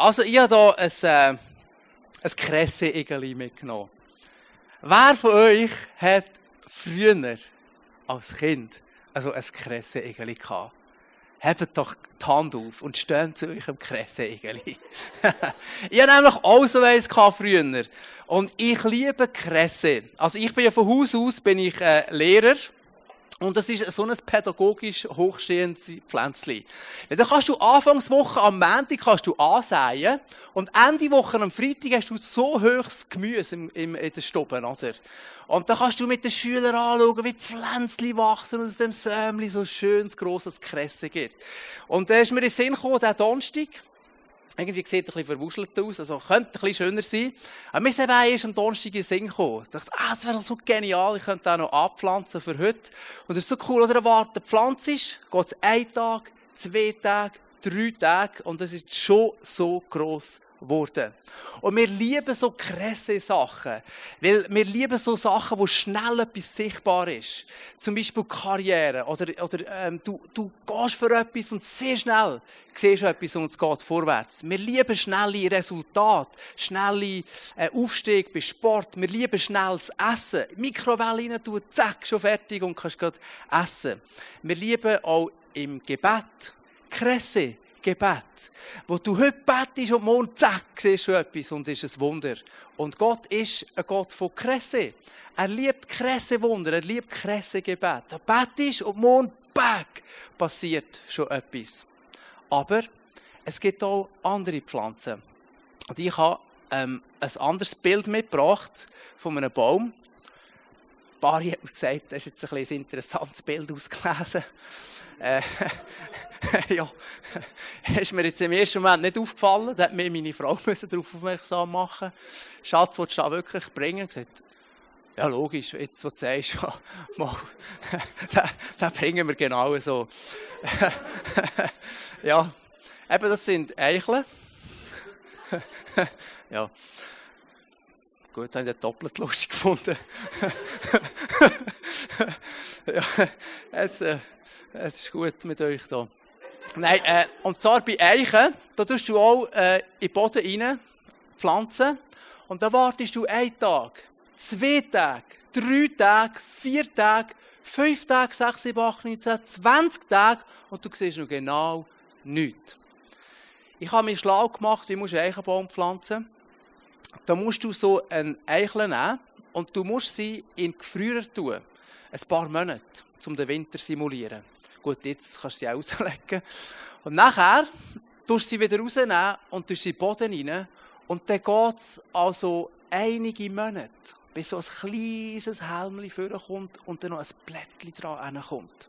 Also, ich habe hier ein, äh, ein Kresse-Igeli mitgenommen. Wer von euch hat früher als Kind also ein Kresse-Igeli gehabt? Hebt doch die Hand auf und steht zu euch im Kresse-Igeli. ich habe nämlich auch so eins früher. Und ich liebe Kresse. Also ich bin ja von Haus aus bin ich äh, Lehrer. Und das ist so ein pädagogisch hochstehendes Pflänzchen. Ja, dann kannst du Anfangswoche am Montag kannst du ansäen und Ende Woche am Freitag hast du so hohes Gemüse im, im, in den Stuben, oder? Und dann kannst du mit den Schülern anschauen, wie die Pflänzchen wachsen und aus dem Sämli so schönes, grosses Kresse gibt. Und da ist mir in den Sinn gekommen, der Donnerstag, irgendwie sieht er ein bisschen verwuschelt aus, also könnte ein bisschen schöner sein. Aber mir ist eben erst am Donnerstag in Sinn gekommen. Ich dachte, ah, das wäre so genial, ich könnte auch noch abpflanzen für heute. Und das ist so cool, oder? Pflanzt ist, geht es einen Tag, zwei Tage, drei Tage und das ist schon so gross geworden. Und wir lieben so krasse Sachen. Weil wir lieben so Sachen, wo schnell etwas sichtbar ist. Zum Beispiel Karriere. Oder, oder ähm, du, du gehst für etwas und sehr schnell siehst du etwas und es geht vorwärts. Wir lieben schnelle Resultate. Schnelle äh, Aufstieg bei Sport. Wir lieben schnelles Essen. Mikrowelle rein tun, zack, schon fertig und kannst gerade essen. Wir lieben auch im Gebet Kresse. Gebet. Wo du heute betest und morgen zack, siehst du etwas und ist ein Wunder. Und Gott ist ein Gott von Kresse. Er liebt Kresse Wunder, er liebt Kresse Gebet. Du betest und morgen, back, passiert schon etwas. Aber es gibt auch andere Pflanzen. Und ich habe ähm, ein anderes Bild mitgebracht von einem Baum. Bari hat mir gesagt, das ist jetzt ein, ein interessantes Bild ausgelesen. Äh, ja, ist mir jetzt im ersten Moment nicht aufgefallen. Da hat mir meine Frau darauf aufmerksam machen Schatz, willst du das wirklich bringen? Gesagt, ja, logisch, jetzt, was du sagst, ja, mal, den, bringen wir genau so. ja, eben, das sind Eicheln. ja. Gut, haben ich doppelt lustig gefunden. ja, jetzt, äh, es ist gut mit euch da. Nein, äh, und zwar bei Eichen, da tust du auch äh, in den Boden rein pflanzen und dann wartest du einen Tag, zwei Tage, drei Tage, vier Tage, fünf Tage, sechs, sieben, acht, neun, zehn, zwanzig Tage und du siehst noch genau nichts. Ich habe mir schlau gemacht, wie einen Eichenbaum pflanzen. Da musst du so einen Eichel nehmen und du musst sie in Gefrierer tun. Ein paar Monate, um den Winter zu simulieren. Gut, jetzt kannst du sie auslegen. Und nachher tust du sie wieder rausnehmen und tust sie in den Boden rein. Und dann geht es also einige Monate, bis so ein kleines Helmchen vorkommt und dann noch ein Blättchen dran kommt.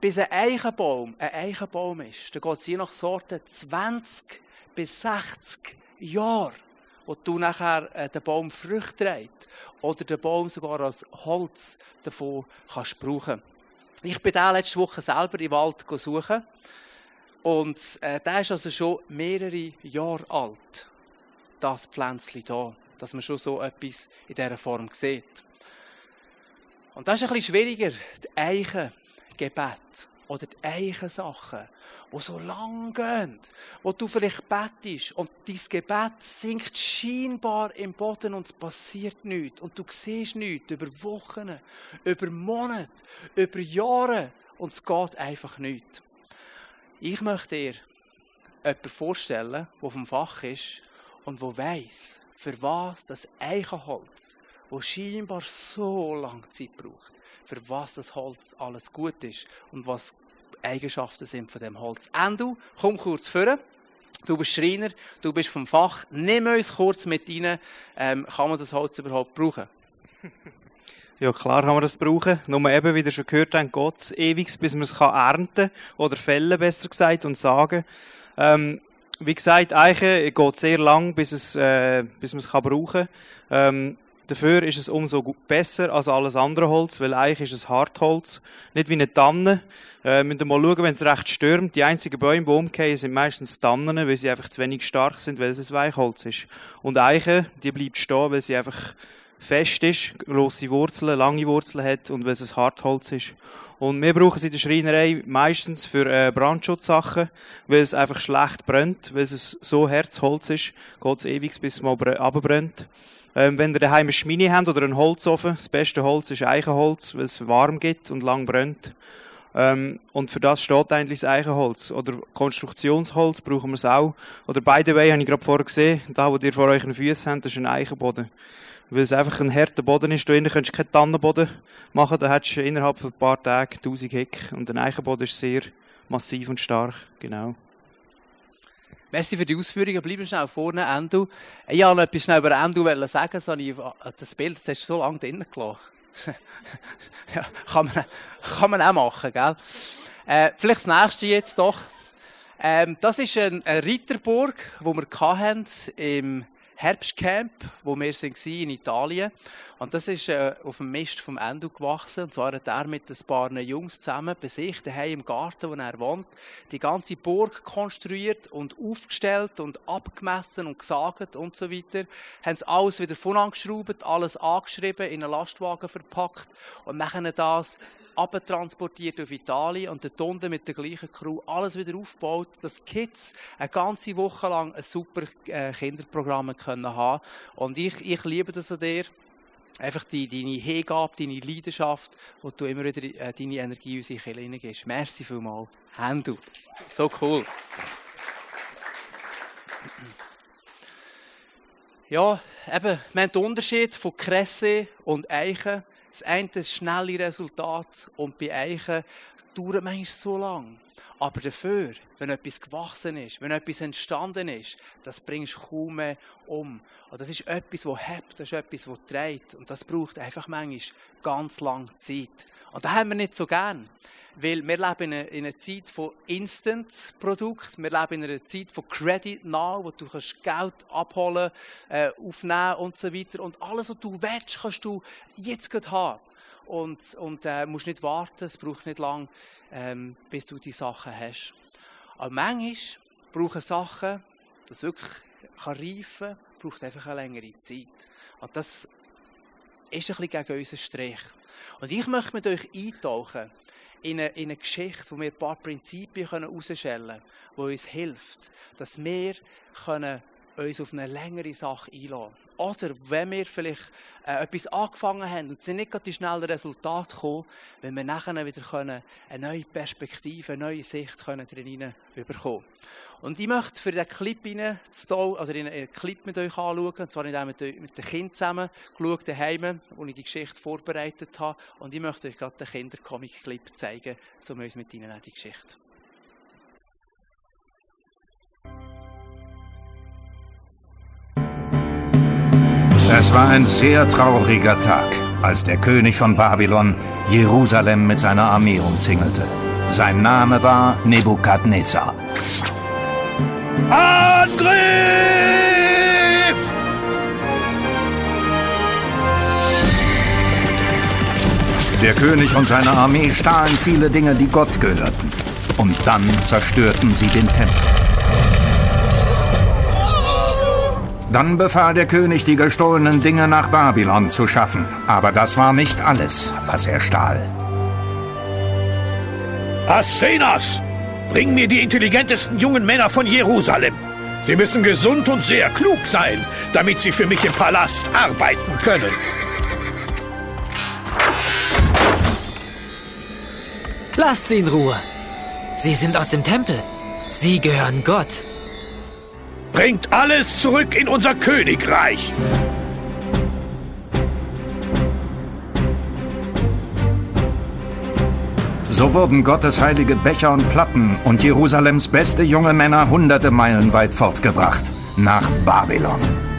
Bis ein Eichenbaum ein Eichenbaum ist, dann geht es je nach Sorte 20 bis 60 Jahre, wo du nachher äh, den Baum Früchte trägt oder den Baum sogar als Holz davon kannst brauchen. Ich bin da letzte Woche selber im Wald suchen. Und äh, der ist also schon mehrere Jahre alt. Das Pflänzchen hier. Dass man schon so etwas in dieser Form sieht. Und das ist ein bisschen schwieriger. Die Eichengebet oder die Eichensachen, die so lang gehen, wo du vielleicht bettest und dein Gebet sinkt scheinbar im Boden und es passiert nichts und du siehst nichts über Wochen, über Monate, über Jahre und es geht einfach nichts. Ich möchte dir jemanden vorstellen, der vom Fach ist und der weiß, für was das Eichenholz, wo scheinbar so lange Zeit braucht, für was das Holz alles gut ist und was Eigenschaften sind von dem Holz. Endo, komm kurz vor. Du bist Schreiner, du bist vom Fach. Nimm uns kurz mit rein. Ähm, kann man das Holz überhaupt brauchen? Ja, klar kann man das brauchen. Nur eben, wie ihr schon gehört habt, Gott ewig, bis man es kann ernten oder fällen, besser gesagt, und sagen. Ähm, wie gesagt, Eichen geht sehr lang, bis, es, äh, bis man es brauchen kann. Ähm, Dafür ist es umso besser als alles andere Holz, weil eigentlich ist es Hartholz, nicht wie eine Tanne. Äh, müsst ihr mal schauen, wenn es recht stürmt. Die einzigen Bäume, die umgehen, sind meistens Tannen, weil sie einfach zu wenig stark sind, weil es ein Weichholz ist. Und Eiche, die bleibt stehen, weil sie einfach fest ist, grosse Wurzeln, lange Wurzeln hat und weil es ein Hartholz ist. Und wir brauchen es in der Schreinerei meistens für äh, Brandschutzsachen, weil es einfach schlecht brennt, weil es so Herzholz ist, geht es ewig, bis es mal abbrennt. Ähm, wenn ihr daheim eine Schmine habt oder einen Holzofen, das beste Holz ist Eichenholz, weil es warm gibt und lang brennt. Ähm, und für das steht eigentlich das Eichenholz. Oder Konstruktionsholz brauchen wir es auch. Oder beide Wege habe ich gerade vorher gesehen. Da, wo ihr vor euren Füßen habt, das ist ein Eichenboden. Weil es einfach ein harter Boden ist. Innen könntest du keinen Tannenboden machen. Da hättest du innerhalb von ein paar Tagen 1000 Heck. Und ein Eichenboden ist sehr massiv und stark. Genau. Merci für die Ausführungen. Bleiben schnell vorne, Endo. Ich wollte noch etwas schnell über Endo sagen. Das Bild das hast du so lange drinnen gelassen. ja, kann, man, kann man auch machen, gell? Äh, vielleicht das nächste jetzt doch. Ähm, das ist eine, eine Reiterburg, die wir hatten im Herbstcamp, wo wir sind in Italien. Und das ist äh, auf dem Mist vom Endo gewachsen. Und zwar hat er mit ein paar Jungs zusammen bei sich daheim im Garten, wo er wohnt, die ganze Burg konstruiert und aufgestellt und abgemessen und gesagt und so weiter. Haben es alles wieder von angeschraubt, alles angeschrieben, in einen Lastwagen verpackt und nachher das abtransportiert auf Italien und dort unten mit der gleichen Crew alles wieder aufgebaut, dass die Kids eine ganze Woche lang ein super äh, Kinderprogramm können haben Und ich, ich liebe das an dir. Einfach die, deine Hingabe, deine Leidenschaft, wo du immer wieder äh, deine Energie in unsere Kirche hineingibst. Merci vielmals. Händel. So cool. Ja, eben, wir haben den Unterschied von Kresse und Eichen. Das eine ist schnelle Resultat und bei Eichen dauert manchmal so lang. Aber dafür, wenn etwas gewachsen ist, wenn etwas entstanden ist, das bringst du kaum mehr um. Und das ist etwas, das hebt, das ist etwas, das trägt. Und das braucht einfach manchmal ganz lange Zeit. Und das haben wir nicht so gern. Weil wir leben in einer Zeit von Instant-Produkten. Wir leben in einer Zeit von Credit Now, wo du kannst Geld abholen, äh, aufnehmen und so weiter. Und alles, was du willst, kannst du jetzt haben und, und äh, musst nicht warten, es braucht nicht lang, ähm, bis du die Sachen hast. Aber manchmal brauchen Sachen, das wirklich kann reifen, braucht einfach eine längere Zeit. Und das ist ein bisschen gegen unseren Strich. Und ich möchte mit euch eintauchen in eine, in eine Geschichte, wo wir ein paar Prinzipien herausstellen können, die uns hilft, dass wir können uns auf eine längere Sache einlassen. Oder wenn wir vielleicht äh, etwas angefangen haben und es sind nicht gerade die schnellen Resultate gekommen, wenn wir nachher wieder können, eine neue Perspektive, eine neue Sicht können drin bekommen Und ich möchte für diesen Clip rein, also einen Clip mit euch anschauen, und zwar mit, mit den Kindern zusammen geschaut, daheim, wo ich die Geschichte vorbereitet habe. Und ich möchte euch gerade den Kindercomic-Clip zeigen, um uns mit ihnen die Geschichte Es war ein sehr trauriger Tag, als der König von Babylon Jerusalem mit seiner Armee umzingelte. Sein Name war Nebukadnezar. Angriff! Der König und seine Armee stahlen viele Dinge, die Gott gehörten. Und dann zerstörten sie den Tempel. Dann befahl der König, die gestohlenen Dinge nach Babylon zu schaffen. Aber das war nicht alles, was er stahl. Asenas! Bring mir die intelligentesten jungen Männer von Jerusalem. Sie müssen gesund und sehr klug sein, damit sie für mich im Palast arbeiten können. Lasst sie in Ruhe. Sie sind aus dem Tempel. Sie gehören Gott. Bringt alles zurück in unser Königreich! So wurden Gottes heilige Becher und Platten und Jerusalems beste junge Männer hunderte Meilen weit fortgebracht, nach Babylon.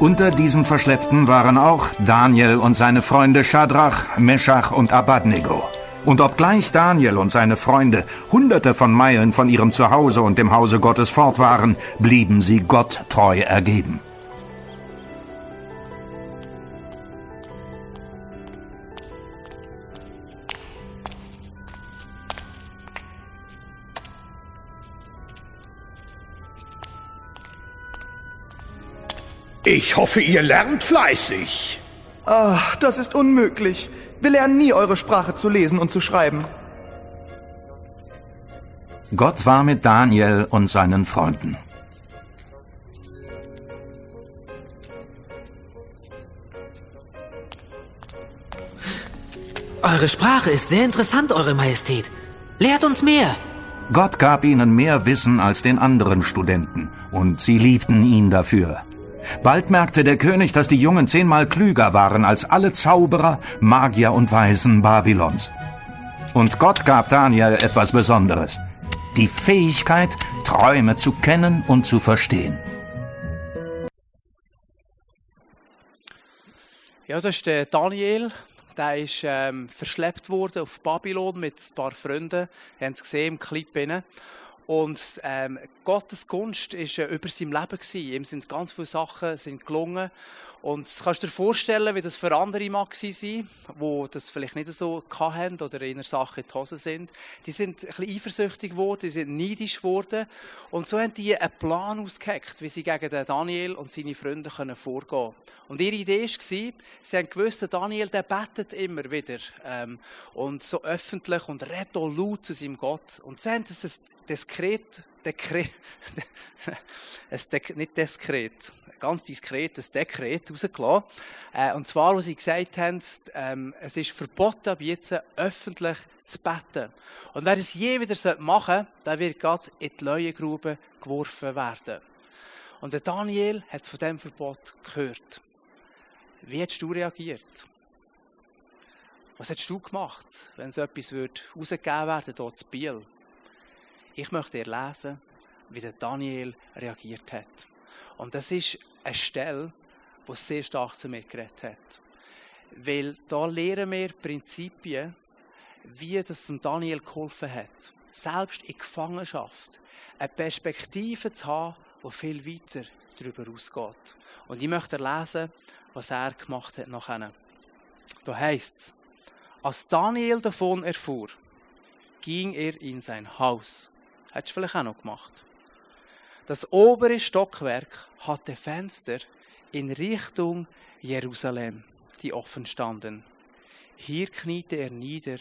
Unter diesen Verschleppten waren auch Daniel und seine Freunde Shadrach, Meschach und Abadnego. Und obgleich Daniel und seine Freunde hunderte von Meilen von ihrem Zuhause und dem Hause Gottes fort waren, blieben sie Gott treu ergeben. Ich hoffe, ihr lernt fleißig. Ach, das ist unmöglich. Wir lernen nie eure Sprache zu lesen und zu schreiben. Gott war mit Daniel und seinen Freunden. Eure Sprache ist sehr interessant, Eure Majestät. Lehrt uns mehr. Gott gab ihnen mehr Wissen als den anderen Studenten, und sie liebten ihn dafür. Bald merkte der König, dass die Jungen zehnmal klüger waren als alle Zauberer, Magier und Weisen Babylons. Und Gott gab Daniel etwas Besonderes. Die Fähigkeit, Träume zu kennen und zu verstehen. Ja, das ist der Daniel. Der ist ähm, verschleppt worden auf Babylon mit ein paar Freunden. Wir haben es gesehen im Clip. Rein. Und ähm, Gottes Gunst war äh, über sein Leben. Gewesen. Ihm sind ganz viele Sachen sind gelungen. Und kannst du dir vorstellen, wie das für andere mag sein, die das vielleicht nicht so hatten oder in einer Sache in die Hose sind. Die sind ein bisschen eifersüchtig geworden, die sind neidisch geworden. Und so haben die einen Plan ausgeheckt, wie sie gegen den Daniel und seine Freunde können vorgehen. Und ihre Idee war, sie haben gewusst, Daniel, der betet immer wieder. Ähm, und so öffentlich und redet laut zu seinem Gott. Und sie haben das Dekret, Dekret, ein Dek nicht Dekret, ganz diskret ein Dekret rausgelassen. Äh, und zwar, wo sie gesagt haben, ähm, es ist verboten, ab jetzt öffentlich zu beten. Und wer es je wieder machen sollte, der wird gerade in die Leuengrube geworfen werden. Und der Daniel hat von diesem Verbot gehört. Wie hättest du reagiert? Was hättest du gemacht, wenn so etwas rausgegeben werden würde, hier zu Biel? Ich möchte dir lesen, wie der Daniel reagiert hat. Und das ist eine Stelle, die sehr stark zu mir geredet hat. Weil da lernen wir Prinzipien, wie das dem Daniel geholfen hat. Selbst in Gefangenschaft eine Perspektive zu haben, die viel weiter darüber ausgeht. Und ich möchte lesen, was er gemacht hat nachher. Da heißt es, als Daniel davon erfuhr, ging er in sein Haus Hättest du vielleicht auch noch gemacht. Das obere Stockwerk hatte Fenster in Richtung Jerusalem, die offen standen. Hier kniete er nieder,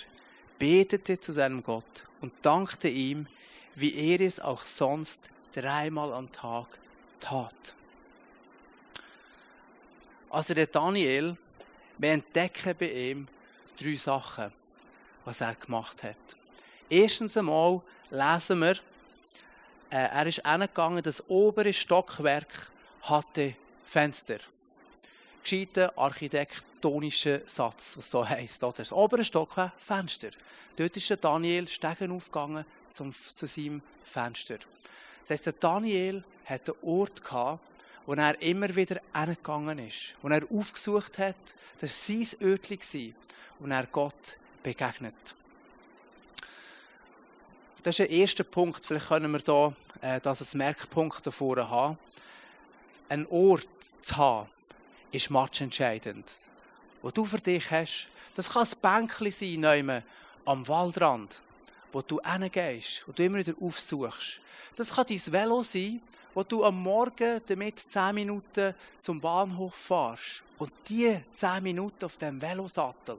betete zu seinem Gott und dankte ihm, wie er es auch sonst dreimal am Tag tat. Also der Daniel, wir entdecken bei ihm drei Sachen, was er gemacht hat. Erstens einmal lesen wir, äh, er ist hingegangen, das obere Stockwerk hatte Fenster. Gescheiter architektonischer Satz, was so heisst. Oder? Das obere Stockwerk, Fenster. Dort ist der Daniel Stegen aufgegangen zum, zu seinem Fenster. Das heisst, der Daniel hatte einen Ort gehabt, wo er immer wieder hingegangen ist, wo er aufgesucht hat, das war sein Örtchen, wo er Gott begegnet. Das ist der erste Punkt. Vielleicht können wir da äh, das als Merkpunkt davor haben. Ein Ort zu haben, ist matchentscheidend. Wo du für dich hast, das kann ein Bänkchen sein, nehmen, am Waldrand, wo du hingehst, wo du immer wieder aufsuchst. Das kann dein Velo sein, wo du am Morgen damit 10 Minuten zum Bahnhof fährst. Und die 10 Minuten auf dem Velosattel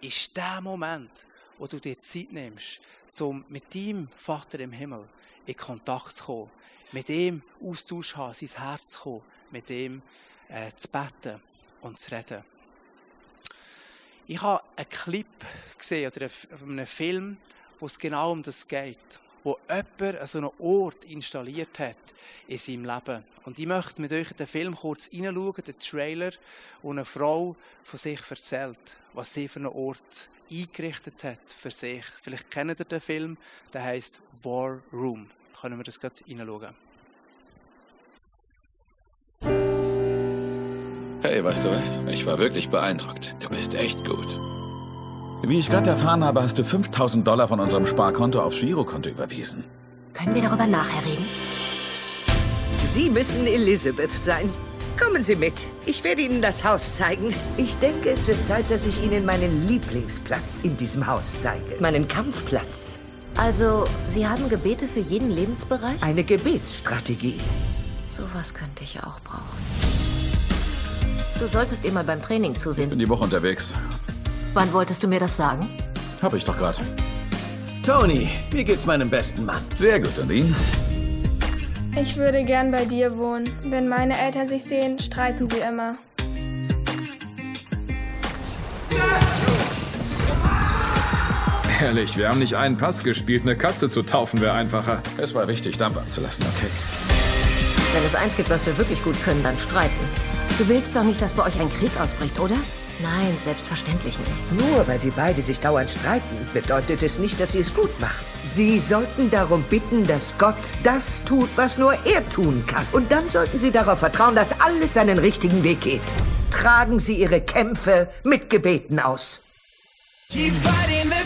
ist der Moment, wo du dir Zeit nimmst, um mit deinem Vater im Himmel in Kontakt zu kommen, mit ihm Austausch zu haben, sein Herz zu kommen, mit ihm äh, zu beten und zu reden. Ich habe einen Clip gesehen oder einen Film, wo es genau um das geht wo jemand so einen Ort installiert hat in seinem Leben. Und ich möchte mit euch den Film kurz hineinschauen, den Trailer, wo eine Frau von sich erzählt, was sie für einen Ort eingerichtet hat für sich. Vielleicht kennt ihr den Film, der heißt War Room. Können wir das gerade hineinschauen? Hey, weißt du was? Ich war wirklich beeindruckt. Du bist echt gut. Wie ich gerade erfahren habe, hast du 5000 Dollar von unserem Sparkonto aufs Girokonto überwiesen. Können wir darüber nachher reden? Sie müssen Elizabeth sein. Kommen Sie mit. Ich werde Ihnen das Haus zeigen. Ich denke, es wird Zeit, dass ich Ihnen meinen Lieblingsplatz in diesem Haus zeige. Meinen Kampfplatz. Also, Sie haben Gebete für jeden Lebensbereich? Eine Gebetsstrategie. Sowas könnte ich auch brauchen. Du solltest ihr mal beim Training Bin zusehen. die Woche unterwegs. Wann wolltest du mir das sagen? Hab ich doch grad. Tony, wie geht's meinem besten Mann? Sehr gut, und Ihnen? Ich würde gern bei dir wohnen. Wenn meine Eltern sich sehen, streiten sie immer. Ehrlich, wir haben nicht einen Pass gespielt. Eine Katze zu taufen wäre einfacher. Es war wichtig, Dampf abzulassen, okay. Wenn es eins gibt, was wir wirklich gut können, dann streiten. Du willst doch nicht, dass bei euch ein Krieg ausbricht, oder? Nein, selbstverständlich nicht. Nur weil sie beide sich dauernd streiten, bedeutet es nicht, dass sie es gut machen. Sie sollten darum bitten, dass Gott das tut, was nur er tun kann. Und dann sollten sie darauf vertrauen, dass alles seinen richtigen Weg geht. Tragen Sie Ihre Kämpfe mit Gebeten aus. Keep fighting the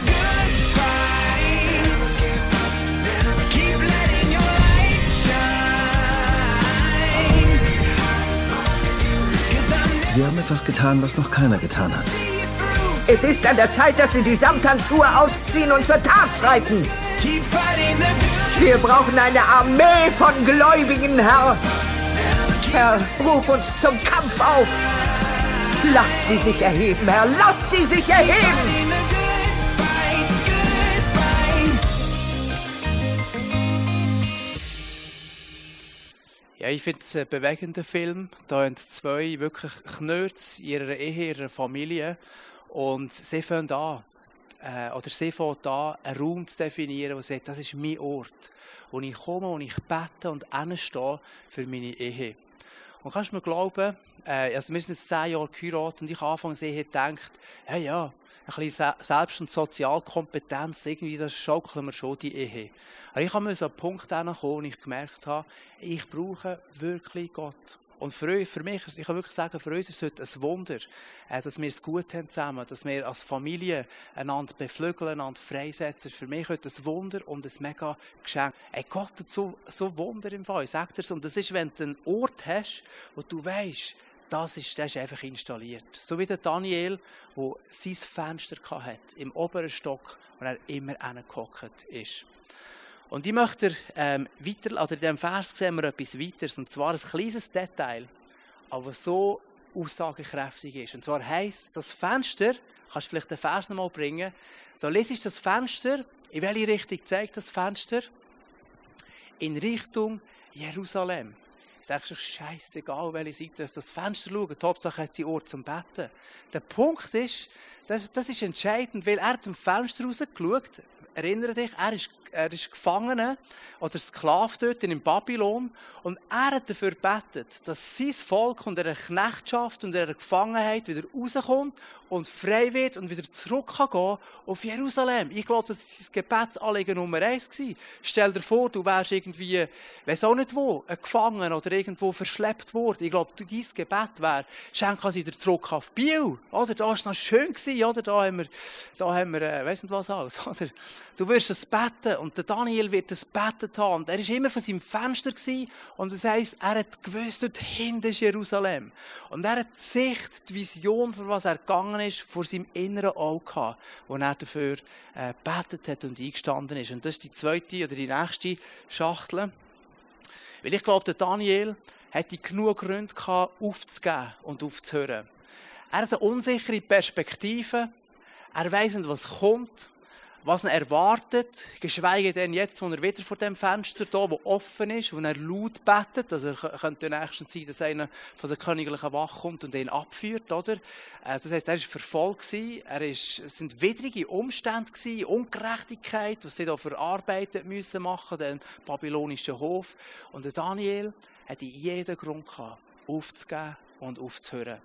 Sie haben etwas getan, was noch keiner getan hat. Es ist an der Zeit, dass Sie die Samthandschuhe ausziehen und zur Tat schreiten. Wir brauchen eine Armee von Gläubigen, Herr. Herr, ruf uns zum Kampf auf. Lass sie sich erheben, Herr. Lass sie sich erheben. Ich finde es einen bewegenden Film. Da haben zwei wirklich Knirps in ihrer Ehe, ihrer Familie. Und sie fangen an, äh, oder sie fängt an, einen Raum zu definieren, sie sagt, das ist mein Ort, wo ich komme, wo ich bete und hinstehe für meine Ehe. Und kannst du mir glauben, äh, also wir sind jetzt zehn Jahre geheiratet und ich anfangs Ehe gedacht, ja, ja, ein bisschen Se- Selbst- und Sozialkompetenz, irgendwie, das schaukeln wir schon die Ehe. Aber ich habe an einen Punkt kommen, wo ich gemerkt habe, ich brauche wirklich Gott. Und für, euch, für mich, ich kann wirklich sagen, für uns ist es heute ein Wunder, äh, dass wir es gut haben zusammen, dass wir als Familie einander beflügeln, einander freisetzen. Es für mich heute ein Wunder und ein mega Geschenk. Ey, Gott hat so, so Wunder im Fall, ich sag dir's. Und das ist, wenn du einen Ort hast, wo du weißt, das ist, das ist einfach installiert. So wie der Daniel, der sein Fenster hatte, im oberen Stock, wo er immer hingehockt ist. Und ich möchte ähm, weiter, oder in diesem Vers sehen wir etwas weiteres, und zwar ein kleines Detail, aber so aussagekräftig ist. Und zwar heisst das Fenster, kannst du vielleicht den Vers nochmal bringen, da lesest du das Fenster, in welche Richtung zeigt das Fenster? In Richtung Jerusalem. Ich sage schon, scheißegal, welche Seite das, Fenster schaut. Hauptsache hat sie Ort zum Betten. Der Punkt ist, das, das ist entscheidend, weil er zum Fenster rausgeschaut. Erinnere dich, er ist, er ist Gefangener oder Sklave dort in Babylon. Und er hat dafür gebetet, dass sein Volk unter einer Knechtschaft und einer Gefangenheit wieder rauskommt und frei wird und wieder zurück kann gehen auf Jerusalem. Ich glaube, das war sein Gebetsanliegen Nummer eins. gewesen. Stell dir vor, du wärst irgendwie, weiss auch nicht wo, ein Gefangener oder irgendwo verschleppt worden. Ich glaube, dein Gebet wäre, schenk uns wieder zurück auf Biel. Oder? Da war es noch schön gewesen, oder? Da haben wir, da haben wir, äh, weiss nicht was alles, oder? Du wirst es beten und der Daniel wird es betet haben. Und er ist immer von seinem Fenster gewesen und das heisst, er hat gewusst, dort hinten ist Jerusalem. Und er hat die Sicht, die Vision, für was er gegangen ist, vor seinem inneren Auge gehabt, wo er dafür äh, betet hat und eingestanden ist. Und das ist die zweite oder die nächste Schachtel. Weil ich glaube, Daniel hätte genug Gründe aufzugeben und aufzuhören. Er hat eine unsichere Perspektive. Er weiss nicht, was kommt, was ihn erwartet, geschweige denn jetzt, wo er wieder vor dem Fenster da, wo offen ist, wo er laut betet, also er kö- könnte nächstens sein, dass einer von der königlichen Wache kommt und ihn abführt, oder? Äh, Das heißt, er ist verfolgt gewesen, er ist, es sind widrige Umstände gewesen, Ungerechtigkeit, was sie da verarbeitet müssen machen, den babylonischen Hof. Und der Daniel hatte jeden Grund gehabt, aufzugeben und aufzuhören.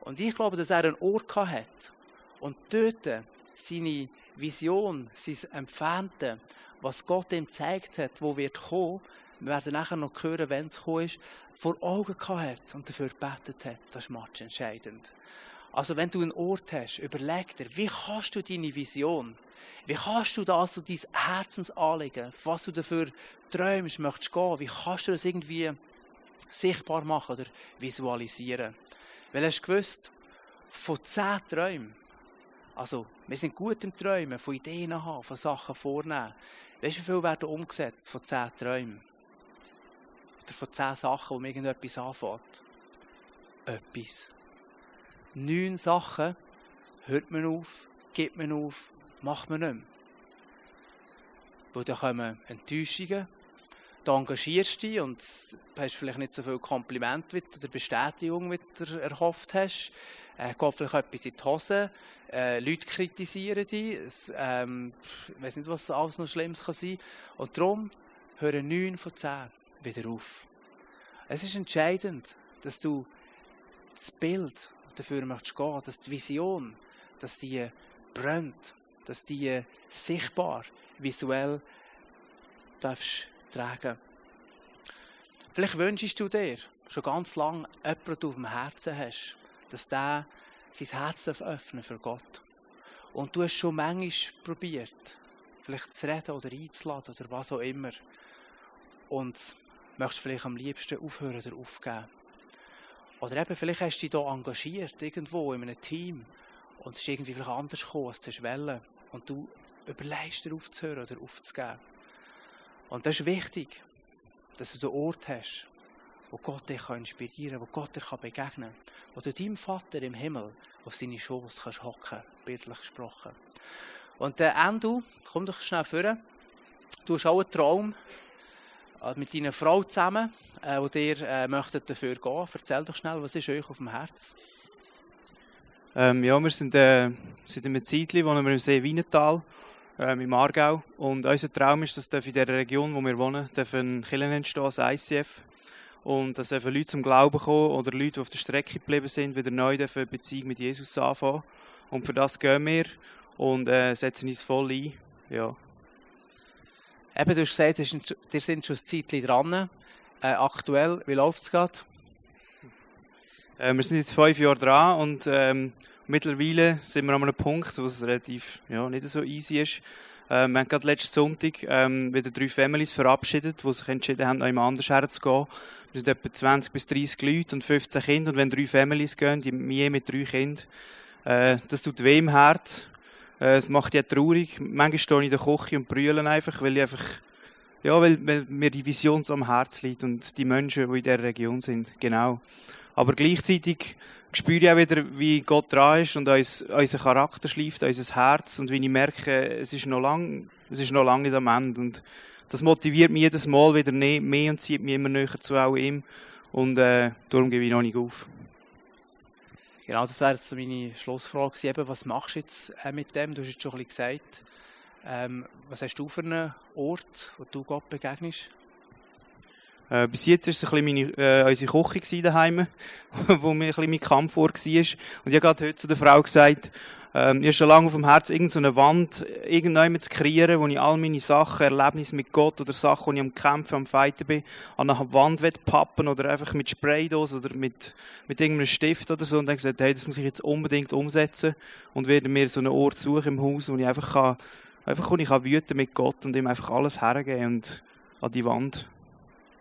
Und ich glaube, dass er einen Ort gehabt hat. Und dort seine Vision, sein Entfernte, was Gott ihm gezeigt hat, wo wird kommen, wir werden nachher noch hören, wenn es gekommen ist, vor Augen gehabt und dafür gebetet hat. Das ist matchentscheidend. Also wenn du einen Ort hast, überleg dir, wie kannst du deine Vision, wie kannst du das, so dein Herzensanliegen, was du dafür träumst, möchtest gehen, wie kannst du das irgendwie sichtbar machen oder visualisieren? Weil hast du gewusst, von zehn Träumen, also wir sind gut im Träumen, von Ideen haben, von Sachen vornehmen. Weißt du, wie viel werden umgesetzt von zehn Träumen? Oder von zehn Sachen, wo mir irgendetwas anfängt? etwas. Neun Sachen hört man auf, gibt man auf, macht man nicht mehr. Weil dann kommen Enttäuschungen, da engagierst du dich und hast vielleicht nicht so viel Kompliment oder Bestätigung, wie du erhofft hast. Äh, geht vielleicht etwas in die Hose. Äh, Leute kritisieren dich. Ähm, ich weiß nicht, was alles noch Schlimmes kann sein Und darum hören neun von zehn wieder auf. Es ist entscheidend, dass du das Bild dafür möchtest dass die Vision, dass die brennt, dass die sichtbar, visuell darfst tragen. Vielleicht wünschst du dir schon ganz lange jemanden, du auf dem Herzen hast, dass der sein Herz öffnen für Gott. Und du hast schon manchmal probiert, vielleicht zu reden oder einzuladen oder was auch immer. Und möchtest vielleicht am liebsten aufhören oder aufgeben. Oder eben, vielleicht hast du dich hier engagiert, irgendwo in einem Team. Und es ist irgendwie vielleicht anders gekommen, als du wollen. Und du überlegst dir aufzuhören oder aufzugeben. Und das ist wichtig, dass du den Ort hast, wo Gott dich inspirieren kann, wo Gott dir begegnen kann. Wo du deinem Vater im Himmel auf seine Schoß kannst hocken, bildlich gesprochen. Und der Endo, komm doch schnell vor. Du hast auch einen Traum äh, mit deiner Frau zusammen, äh, wo dir äh, möchtet dafür gehen. Erzähl doch schnell, was ist euch auf dem Herz? Ähm, ja, wir sind äh, seit einem Zeitchen wohnen wir im See Wienetal, ähm, im Aargau. Und unser Traum ist, dass in der Region, wo wir wohnen, ein Kirchen entstehen als ICF. Und dass einfach Leute zum Glauben kommen oder Leute, die auf der Strecke geblieben sind, wieder neu eine Beziehung mit Jesus anfangen. Und für das gehen wir und äh, setzen uns voll ein. Ja. Eben, du hast gesagt, ihr sind schon ein Zeitchen dran. Äh, aktuell, wie läuft es gerade? Äh, wir sind jetzt fünf Jahre dran und ähm, mittlerweile sind wir an einem Punkt, wo es relativ ja, nicht so easy ist. Äh, wir haben gerade letzten Sonntag ähm, wieder drei Families verabschiedet, die sich entschieden haben, noch anders herzugehen. Wir sind etwa 20 bis 30 Leute und 15 Kinder. Und wenn drei Families gehen, je mit drei Kindern, äh, das tut weh im Herz. Äh, es macht ja traurig. Manchmal stehe ich in der Küche und brüllen einfach, weil ich einfach, ja, weil, weil mir die Vision am Herz liegt und die Menschen, die in dieser Region sind. Genau. Aber gleichzeitig spüre ich auch wieder, wie Gott dran ist und uns, unser Charakter schleift, unser Herz und wie ich merke, es ist noch lang, es ist noch lange nicht am Ende und das motiviert mich jedes Mal wieder mehr und zieht mich immer näher zu auch ihm und äh, darum gebe ich noch nicht auf. Genau, das wäre jetzt meine Schlussfrage eben, was machst du jetzt äh, mit dem? Du hast jetzt schon ein bisschen gesagt, ähm, was hast du für einen Ort, wo du Gott begegnest? Äh, bis jetzt war es ein bisschen meine, äh, unsere Küche daheim, wo mir ein bisschen mein Kampf war. Und ich habe gerade heute zu der Frau gesagt, ähm, ich habe schon lange auf dem Herzen irgendeine Wand irgendjemand zu kreieren, wo ich all meine Sachen, Erlebnisse mit Gott oder Sachen, wo ich am Kämpfen, am Fighten bin, an einer Wand pappen oder einfach mit Spraydose oder mit, mit irgendeinem Stift oder so. Und dann gesagt, hey, das muss ich jetzt unbedingt umsetzen und werde mir so einen Ort suchen im Haus, wo ich einfach kann, einfach wo ich kann wüten mit Gott und ihm einfach alles hergeben und an die Wand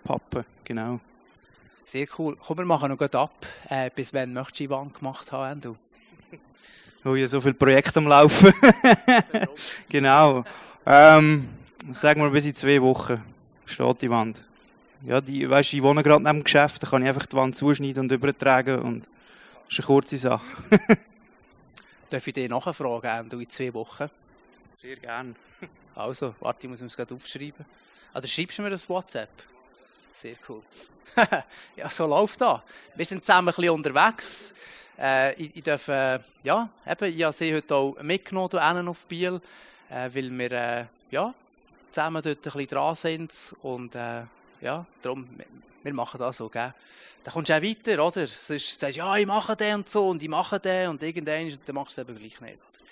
pappen, genau. Sehr cool. Komm, wir machen noch gut ab. Äh, bis wann möchtest du die Wand gemacht haben, du? Oh, ja, so viele Projekte am Laufen. genau. Ähm, sagen wir bis in zwei Wochen steht die Wand. Ja, die, weißt, ich wohne gerade neben dem Geschäft, da kann ich einfach die Wand zuschneiden und übertragen und das ist eine kurze Sache. Darf ich dir nachfragen, Endo, in zwei Wochen? Sehr gern. Also, warte, ich muss es gerade aufschreiben. Oder schreibst du mir das WhatsApp? Sehr cool. ja, so läuft das. Wir sind zusammen ein bisschen unterwegs. Äh, ich, ich darf, äh, ja, eben, ich habe sie heute auch mitgenommen hier auf Biel, äh, weil wir äh, ja, zusammen dort ein bisschen dran sind und äh, ja, darum, wir machen das so, gell? Dann kommst du auch weiter, oder? Sonst sagst du, ja, ich mache den und so und ich mache den und irgendwann, dann machst du es eben gleich nicht, oder?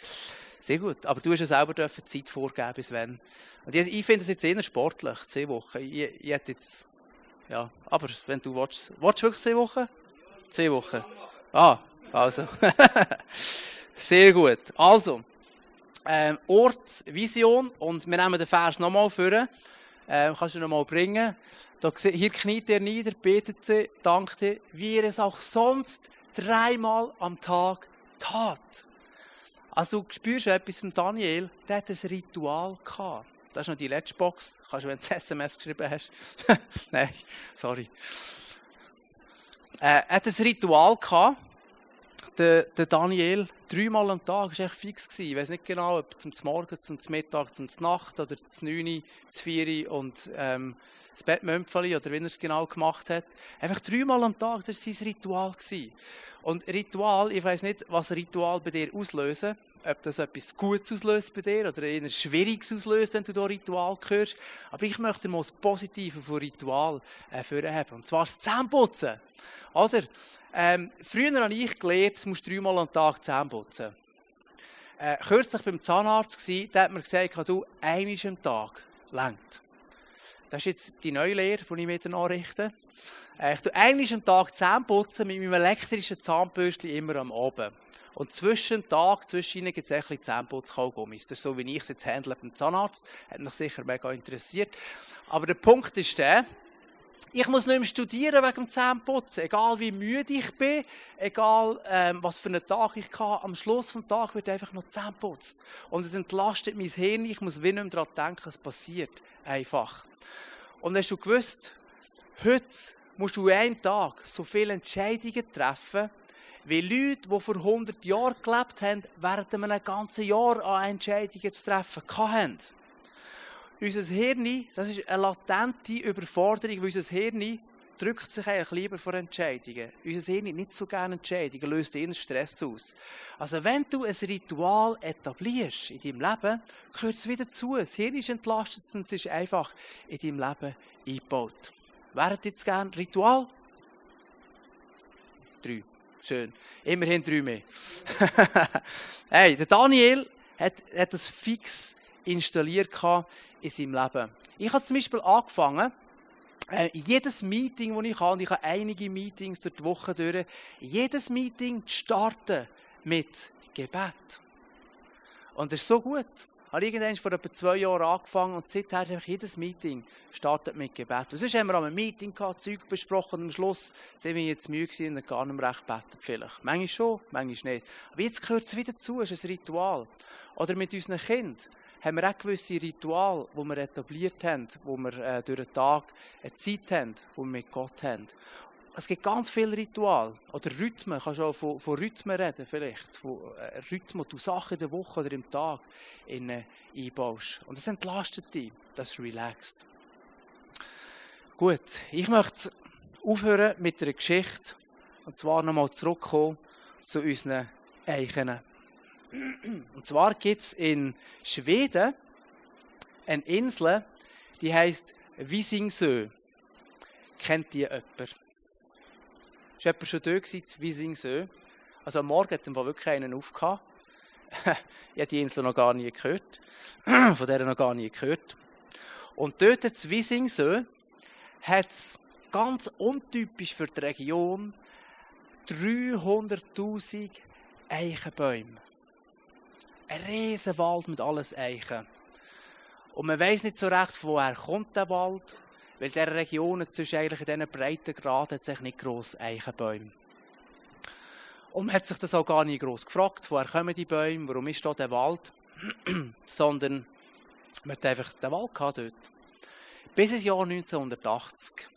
Sehr gut. Aber du hast ja selber dürfen Zeit vorgeben, bis wann. Und ich, ich finde es jetzt eher sportlich, zehn Wochen. Ich, ich hätte jetzt ja, aber wenn du willst, willst wirklich zwei Wochen? Zwei Wochen. Ah, also. Sehr gut. Also, ähm, Ort, Vision und wir nehmen den Vers nochmal vor. Ähm, kannst du nochmal bringen. Da, hier kniet er nieder, betet sie, dankte, wie er es auch sonst dreimal am Tag tat. Also du spürst etwas von Daniel, der hat ein Ritual gehabt. Das ist noch die letzte Box. Kannst du, wenn du ein SMS geschrieben hast. Nein, sorry. äh, hat ein Ritual. Der, Daniel, dreimal am Tag, war echt fix. Ich weiß nicht genau, ob zum Morgen, zum Mittag, zum Nacht oder zum 9, zum 4 und ähm, das Bettmömpfeli oder wie er es genau gemacht hat. Einfach dreimal am Tag, das war sein Ritual. Und Ritual, ich weiß nicht, was Ritual bei dir auslösen. Ob das etwas Gutes auslöst bei dir oder eher Schwieriges auslöst, wenn du da Ritual hörst. Aber ich möchte mal das Positive von Ritual äh, haben. Und zwar das Zähneputzen. Oder? Ähm, früher habe ich gelernt, du musst dreimal am Tag Zähne putzen. Äh, kürzlich beim Zahnarzt gsi, der hat mir gesagt, du einmal am Tag lenkt. Das ist jetzt die neue Lehre, die ich mir dann anrichte. Äh, ich tue einmal am Tag Zähne putzen mit meinem elektrischen Zahnbürstchen immer am Abend. Und zwischen Tag, zwischen ihnen gibt es ein bisschen Zähneputzkaugummis. Das ist so, wie ich es jetzt handle beim Zahnarzt. Hat mich sicher mega interessiert. Aber der Punkt ist der, ich muss nicht mehr studieren wegen dem Zähneputzen. Egal wie müde ich bin, egal ähm, was für einen Tag ich habe, am Schluss des Tages wird einfach noch Zähneputzt. Und es entlastet mein Hirn. Ich muss wie nicht mehr daran denken, es passiert. Einfach. Und hast du gewusst, heute musst du an einem Tag so viele Entscheidungen treffen, wie Leute, die vor 100 Jahren gelebt haben, während einem ganzen Jahr an Entscheidungen zu treffen hatten unser Hirn, das ist eine latente Überforderung, weil unser Hirn drückt sich eigentlich lieber vor Entscheidungen. Unser Hirn nicht so gerne Entscheidungen, löst eher Stress aus. Also wenn du ein Ritual etablierst in deinem Leben, gehört es wieder zu. Das Hirn ist entlastet und es ist einfach in deinem Leben eingebaut. Wer hat jetzt gerne Ritual? Drei. Schön. Immerhin drei mehr. hey, der Daniel hat, hat das fix installiert in seinem Leben. Ich habe zum Beispiel angefangen, äh, jedes Meeting, das ich habe, und ich habe einige Meetings durch die Woche durch, jedes Meeting zu starten mit Gebet. Und das ist so gut. Ich habe vor etwa zwei Jahren angefangen und seither habe jedes Meeting startet mit Gebet. Und sonst haben wir einem Meeting gehabt, Zeug besprochen und am Schluss sind wir jetzt müde und gar nicht mehr recht beten vielleicht. Manchmal schon, manchmal nicht. Aber jetzt gehört es wieder zu, es ist ein Ritual. Oder mit unseren Kindern haben wir auch gewisse Rituale, die wir etabliert haben, wo wir äh, durch den Tag eine Zeit haben, die wir mit Gott haben. Es gibt ganz viele Rituale. Oder Rhythmen. Du kannst auch von, von Rhythmen reden, vielleicht. Von äh, Rhythmen, du Sachen in der Woche oder im Tag in, äh, einbaust. Und das entlastet dich. Das ist relaxed. Gut, ich möchte aufhören mit einer Geschichte. Und zwar nochmal zurückkommen zu unseren Eichen. Und zwar gibt es in Schweden eine Insel, die heißt Visingsö. Kennt die jemand? Ist jemand schon da gewesen, Visingsö? Also am Morgen hat er wirklich einen aufgehabt. ich habe die Insel noch gar nie gehört. Von der noch gar nie gehört. Und dort in Visingsö hat es ganz untypisch für die Region 300.000 Eichenbäume ein riesen Wald mit alles Eichen. Und man weiß nicht so recht, woher kommt der Wald, weil in dieser Region zwischen eigentlich in diesen Breitengraden hat sich nicht gross Eichenbäume. Und man hat sich das auch gar nicht gross gefragt, woher kommen die Bäume, warum ist da der Wald, sondern man hat einfach den Wald gehabt dort. Bis ins Jahr 1980.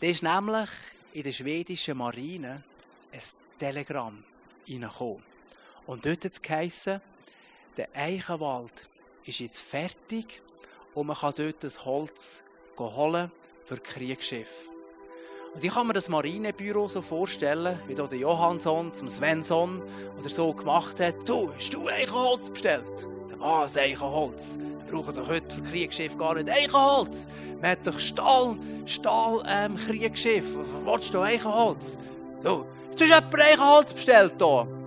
Da ist nämlich in der schwedischen Marine ein Telegramm reingekommen. Und dort hat es geheissen, der Eichenwald ist jetzt fertig und man kann dort das Holz holen für Kriegsschiffe. Und ich kann mir das Marinebüro so vorstellen, wie da der Johansson zum Svensson oder so gemacht hat. Du, hast du Eichenholz bestellt? Was Eichenholz? Wir brauchen doch heute für Kriegsschiff gar nicht Eichenholz. Man hat doch Stahl, Stahl, ähm, Kriegsschiff. Was willst du Eichenholz? Du, jetzt hast du jemand Eichenholz bestellt hier.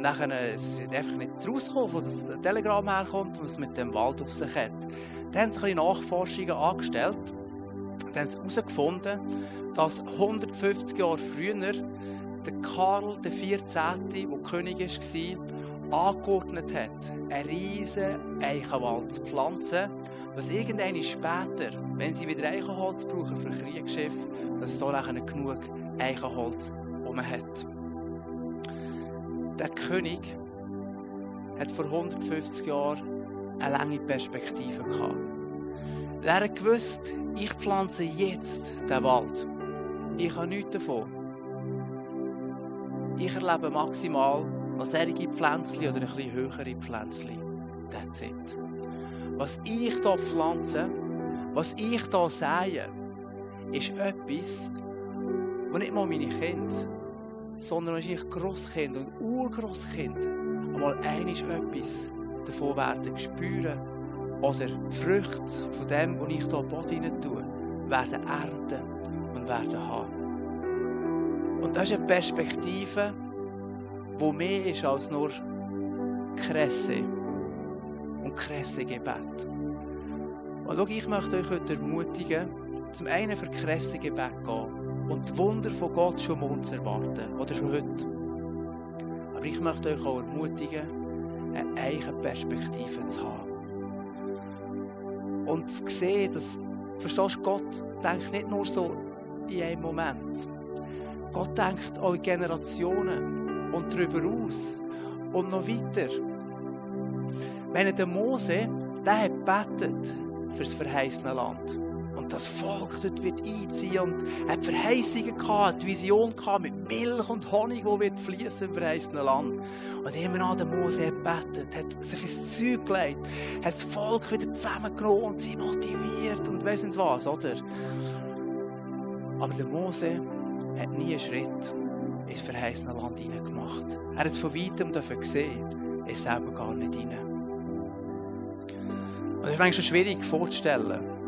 Und dann ist einfach nicht rausgekommen, wo das Telegramm herkommt, was es mit dem Wald auf sich hat. Dann haben sie Nachforschungen angestellt. Dann haben sie herausgefunden, dass 150 Jahre früher der Karl XIV., der König war, angeordnet hat, einen riesen Eichenwald zu pflanzen, dass irgendwann später, wenn sie wieder Eichenholz brauchen für Kriegsschiff, dass es da genug Eichenholz um hat der König hat vor 150 Jahren eine lange Perspektive gehabt. Er hat gewusst, ich pflanze jetzt den Wald. Ich habe nichts davon. Ich erlebe maximal noch solche Pflänzchen oder ein bisschen höhere Pflänzchen. That's it. Was ich hier pflanze, was ich hier sähe, ist etwas, wo nicht mal meine Kinder, sondern wahrscheinlich Grosskind und Urgrosskind einmal einiges etwas davon werden spüren oder die Früchte von dem, was ich hier in den Boden tue, werden ernten und werden haben. Und das ist eine Perspektive, die mehr ist als nur Kresse und Kresse-Gebet. Und schau, ich möchte euch heute ermutigen, zum einen für Kresse-Gebet gehen und die Wunder von Gott schon morgen zu erwarten oder schon heute. Aber ich möchte euch auch ermutigen, eine eigene Perspektive zu haben. Und zu sehen, dass, verstehst du, Gott denkt nicht nur so in einem Moment. Gott denkt auch in Generationen und darüber aus und noch weiter. Wenn der Mose, der hat betet das verheißene Land. Und das Volk dort wird einziehen und hat Verheißungen gehabt, die Vision gehabt mit Milch und Honig, die wird fließen im verheißenen Land. Und immer an der Mose hat betet, hat sich ins Zeug gelegt, hat das Volk wieder zusammengenommen und sie motiviert und weiss nicht was, oder? Aber der Mose hat nie einen Schritt ins verheißene Land hineingemacht. Er hat es von weitem gesehen, ist selber gar nicht hinein. Und das ist manchmal schwierig vorzustellen.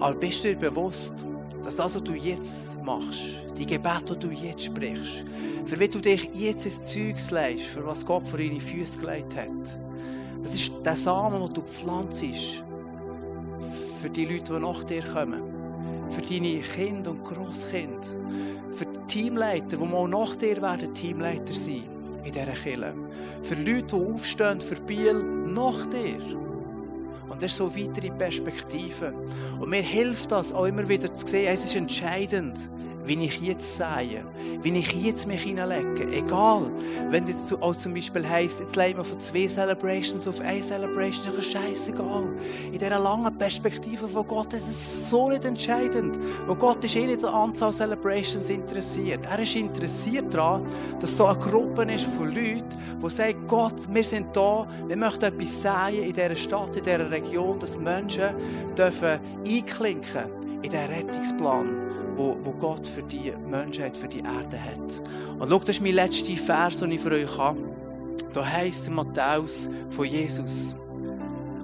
Aber bist du dir bewusst, dass das, was du jetzt machst, die Gebete, die du jetzt sprichst, für wie du dich jetzt ins Zeug legst, für was Gott vor deine Füße gelegt hat, das ist der Samen, den du pflanzt, für die Leute, die nach dir kommen, für deine Kinder und Grosskinder, für die Teamleiter, die mal nach dir werden Teamleiter sein in dieser Kirche, für Leute, die aufstehen für Biel nach dir. Und das ist so weitere Perspektive. Und mir hilft das auch immer wieder zu sehen, es ist entscheidend, wie ich jetzt sehe, wie ich jetzt mich hineinlege. Egal, wenn es jetzt auch zum Beispiel heisst, jetzt legen wir von zwei Celebrations auf eine Celebration, ist das scheißegal. In dieser langen Perspektive von Gott ist es so nicht entscheidend. Wo Gott ist eh nicht an der Anzahl Celebrations interessiert. Er ist interessiert daran, dass so eine Gruppe ist von Leuten, die sagen, Gott, wir sind da, wir möchten etwas säen in dieser Stadt, in dieser Region, dass Menschen dürfen einklinken in diesen Rettungsplan wo, wo Gott für die Menschheit, für die Erde hat. Und schau, das ist mein letzter Vers, den ich für euch habe. Da heisst Matthäus von Jesus.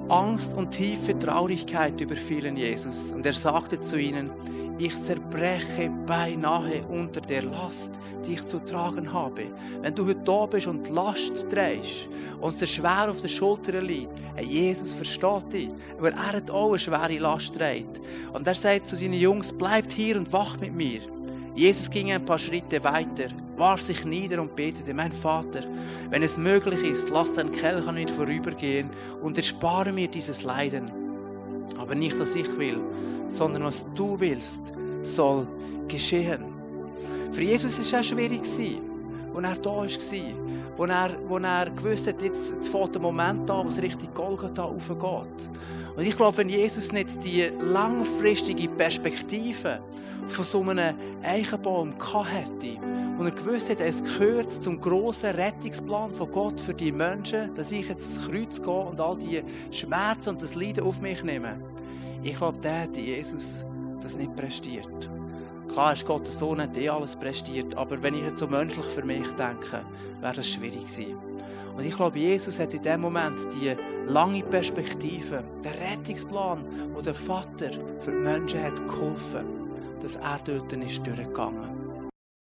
Angst und tiefe Traurigkeit überfielen Jesus. Und er sagte zu ihnen, ich zerbreche beinahe unter der Last, die ich zu tragen habe. Wenn du heute da bist und Last trägst und es dir schwer auf den Schultern liegt, Jesus versteht dich, weil er hat auch eine schwere Last trägt. Und er sagt zu seinen Jungs, bleibt hier und wacht mit mir. Jesus ging ein paar Schritte weiter, warf sich nieder und betete, mein Vater, wenn es möglich ist, lass dein Kelch an mir vorübergehen und erspare mir dieses Leiden. Aber nicht, was ich will, sondern was du willst, soll geschehen. Für Jesus war es auch schwierig, als er da war, wo er, wo er gewusst hat, jetzt, jetzt fängt der Moment an, wo es richtig Golgatha aufgeht. Und ich glaube, wenn Jesus nicht die langfristige Perspektive von so einem Eichenbaum hätte, und er gewusst hat, es gehört zum grossen Rettungsplan von Gott für die Menschen, dass ich jetzt ins Kreuz gehe und all die Schmerzen und das Leiden auf mich nehme. Ich glaube, der hätte Jesus das nicht prestiert. Klar ist Gottes Sohn hat eh alles prestiert, aber wenn ich jetzt so menschlich für mich denke, wäre das schwierig gewesen. Und ich glaube, Jesus hat in dem Moment die lange Perspektive, den Rettungsplan, wo der Vater für die Menschen hat geholfen, dass er dort ist durchgegangen.